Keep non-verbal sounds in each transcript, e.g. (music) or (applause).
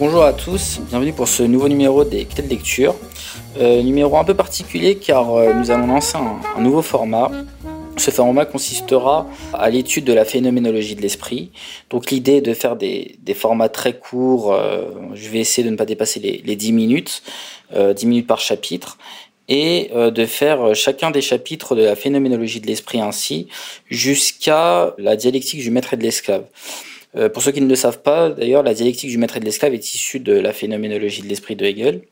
Bonjour à tous, bienvenue pour ce nouveau numéro des clés de lecture. Euh, numéro un peu particulier car euh, nous allons lancer un, nouveau format. Ce format consistera à l'étude de la phénoménologie de l'esprit. Donc l'idée est de faire des, formats très courts, euh, je vais essayer de ne pas dépasser les, les 10 minutes, 10 minutes par chapitre, et de faire chacun des chapitres de la phénoménologie de l'esprit ainsi jusqu'à la dialectique du maître et de l'esclave. Euh, pour ceux qui ne le savent pas, d'ailleurs, la dialectique du maître et de l'esclave est issue de la phénoménologie de l'esprit de Hegel.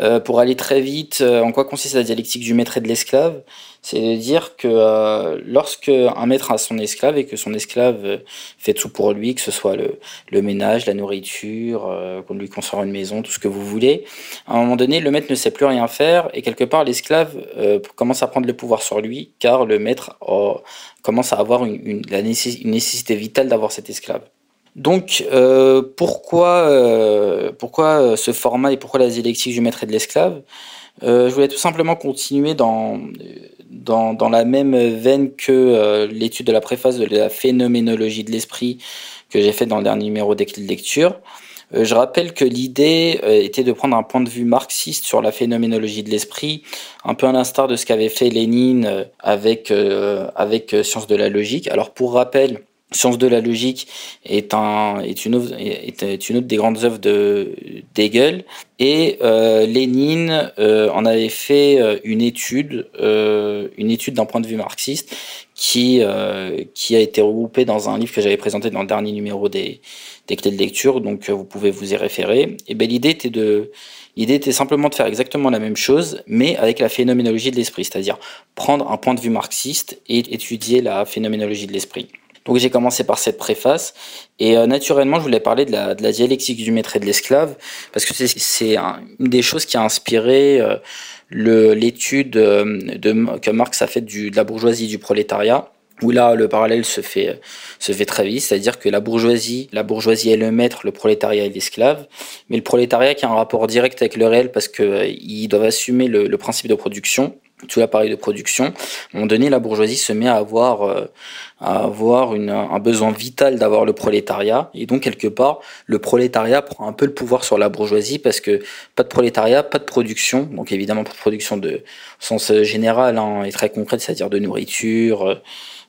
Euh, pour aller très vite, euh, en quoi consiste la dialectique du maître et de l'esclave? C'est de dire que euh, lorsque un maître a son esclave et que son esclave fait tout pour lui, que ce soit le, ménage, la nourriture, qu'on lui construise une maison, tout ce que vous voulez, à un moment donné, le maître ne sait plus rien faire et quelque part l'esclave commence à prendre le pouvoir sur lui car le maître commence à avoir la une nécessité vitale d'avoir cet esclave. Donc, euh, pourquoi, euh, pourquoi euh, ce format et pourquoi la dialectique du maître et de l'esclave? Je voulais tout simplement continuer dans, dans, dans la même veine que l'étude de la préface de la phénoménologie de l'esprit que j'ai fait dans le dernier numéro des de lecture. Je rappelle que l'idée était de prendre un point de vue marxiste sur la phénoménologie de l'esprit, un peu à l'instar de ce qu'avait fait Lénine avec, avec Sciences de la logique. Alors pour rappel, Science de la logique est, un, est, une, autre des grandes œuvres de et euh, Lénine euh, en avait fait euh, une étude, une étude d'un point de vue marxiste qui a été regroupée dans un livre que j'avais présenté dans le dernier numéro des, des clés de lecture, donc vous pouvez vous y référer. Et ben l'idée était L'idée était simplement de faire exactement la même chose, mais avec la phénoménologie de l'esprit, c'est-à-dire prendre un point de vue marxiste et étudier la phénoménologie de l'esprit. Donc j'ai commencé par cette préface. Et euh, naturellement je voulais parler de la, de la dialectique du maître et de l'esclave parce que c'est une des choses qui a inspiré euh, l'étude euh, de, que Marx a faite de la bourgeoisie du prolétariat où là le parallèle se fait se fait très vite, c'est-à-dire que la bourgeoisie, la bourgeoisie est le maître, le prolétariat est l'esclave, mais le prolétariat qui a un rapport direct avec le réel parce que ils doivent assumer le, le principe de production, tout l'appareil de production. À un moment donné, la bourgeoisie se met à avoir, euh, à avoir un besoin vital d'avoir le prolétariat. Et donc, quelque part, le prolétariat prend un peu le pouvoir sur la bourgeoisie parce que pas de prolétariat, pas de production. Donc, évidemment, pas production de sens général hein, et très concrète, c'est-à-dire de nourriture,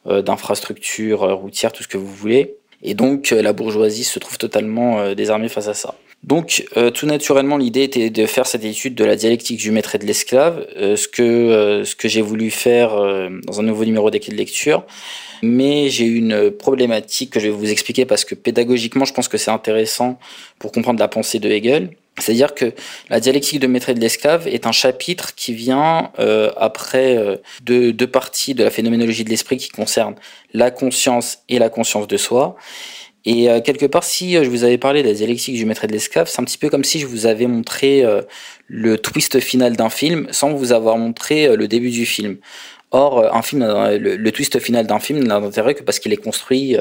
euh, d'infrastructures euh, routières, tout ce que vous voulez. Et donc, la bourgeoisie se trouve totalement désarmée face à ça. Donc, euh, tout naturellement, l'idée était de faire cette étude de la dialectique du maître et de l'esclave, euh, ce que, euh, ce que j'ai voulu faire dans un nouveau numéro d'équipe de lecture. Mais j'ai une problématique que je vais vous expliquer parce que pédagogiquement, je pense que c'est intéressant pour comprendre la pensée de Hegel. C'est-à-dire que la dialectique de maître et de l'esclave est un chapitre qui vient après deux, deux parties de la phénoménologie de l'esprit qui concernent la conscience et la conscience de soi. Et euh, quelque part, si euh, je vous avais parlé de la dialectique du maître et de l'esclave, c'est un petit peu comme si je vous avais montré euh, le twist final d'un film sans vous avoir montré le début du film. Or, un film, le, twist final d'un film n'a d'intérêt que parce qu'il est construit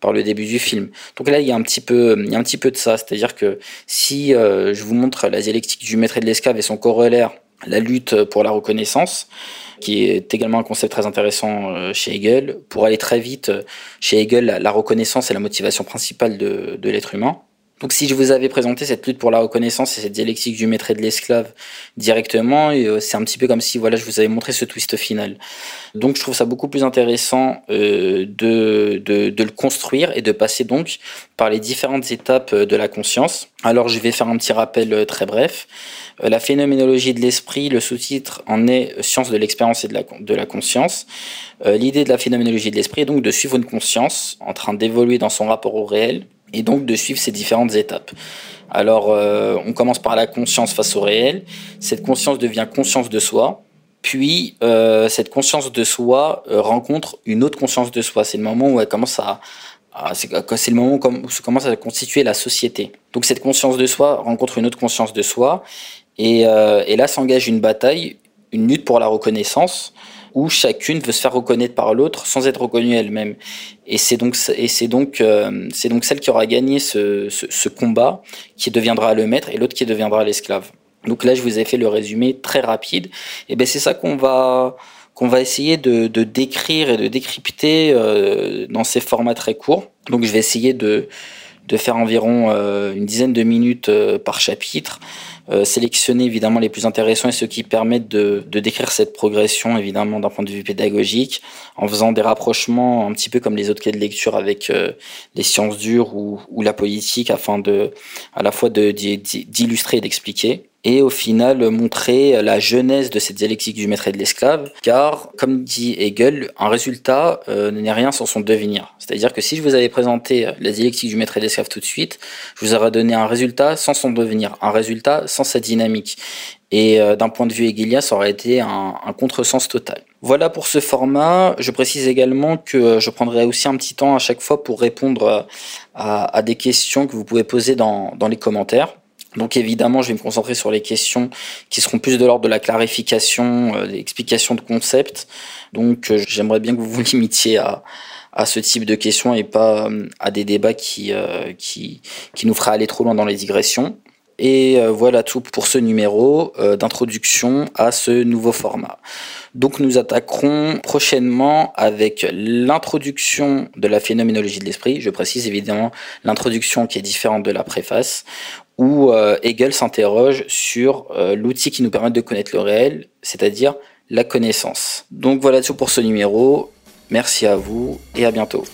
par le début du film. Donc là, il y a un petit peu, il y a un petit peu de ça, c'est-à-dire que si je vous montre la dialectique du maître et de l'esclave et son corollaire, la lutte pour la reconnaissance, qui est également un concept très intéressant euh, chez Hegel. Pour aller très vite, euh, chez Hegel, la reconnaissance est la motivation principale de, de l'être humain. Donc si je vous avais présenté cette lutte pour la reconnaissance et cette dialectique du maître et de l'esclave directement, euh, c'est un petit peu comme si voilà, je vous avais montré ce twist final. Donc je trouve ça beaucoup plus intéressant euh, de, de, le construire et de passer donc par les différentes étapes de la conscience. Alors je vais faire un petit rappel très bref. Euh, la phénoménologie de l'esprit, le sous-titre en est Science de l'expérience et de la, de la conscience. Euh, l'idée de la phénoménologie de l'esprit est donc de suivre une conscience en train d'évoluer dans son rapport au réel et donc de suivre ces différentes étapes. Alors, euh, on commence par la conscience face au réel. Cette conscience devient conscience de soi. Puis, euh, cette conscience de soi euh, rencontre une autre conscience de soi. C'est le moment où elle commence à, c'est le moment où se commence à constituer la société. Donc, cette conscience de soi rencontre une autre conscience de soi. Et, et là s'engage une bataille, une lutte pour la reconnaissance, où chacune veut se faire reconnaître par l'autre sans être reconnue elle-même. Et c'est donc, euh, celle qui aura gagné ce, combat qui deviendra le maître et l'autre qui deviendra l'esclave. Donc là, je vous ai fait le résumé très rapide. Et ben c'est ça qu'on va essayer de, décrire et de décrypter euh, dans ces formats très courts. Donc je vais essayer de de faire environ une dizaine de minutes par chapitre euh, sélectionner évidemment les plus intéressants et ceux qui permettent de, de décrire cette progression évidemment d'un point de vue pédagogique en faisant des rapprochements un petit peu comme les autres cas de lecture avec euh, les sciences dures ou, ou, la politique afin de à la fois d'illustrer et d'expliquer et au final montrer la jeunesse de cette dialectique du maître et de l'esclave, car, comme dit Hegel, un résultat euh, n'est rien sans son devenir. C'est-à-dire que si je vous avais présenté la dialectique du maître et de l'esclave tout de suite, je vous aurais donné un résultat sans son devenir, un résultat sans sa dynamique. Et euh, d'un point de vue hegelien, ça aurait été un, un contresens total. Voilà pour ce format. Je précise également que je prendrai aussi un petit temps à chaque fois pour répondre à, des questions que vous pouvez poser dans les commentaires. Donc évidemment, je vais me concentrer sur les questions qui seront plus de l'ordre de la clarification, euh, des explications de concepts. Donc euh, j'aimerais bien que vous (laughs) vous limitiez à, à ce type de questions et pas euh, à des débats qui, qui, qui nous feraient aller trop loin dans les digressions. Et voilà tout pour ce numéro d'introduction à ce nouveau format. Donc nous attaquerons prochainement avec l'introduction de la phénoménologie de l'esprit. Je précise évidemment l'introduction qui est différente de la préface où euh, Hegel s'interroge sur euh, l'outil qui nous permet de connaître le réel, c'est-à-dire la connaissance. Donc voilà tout pour ce numéro. Merci à vous et à bientôt.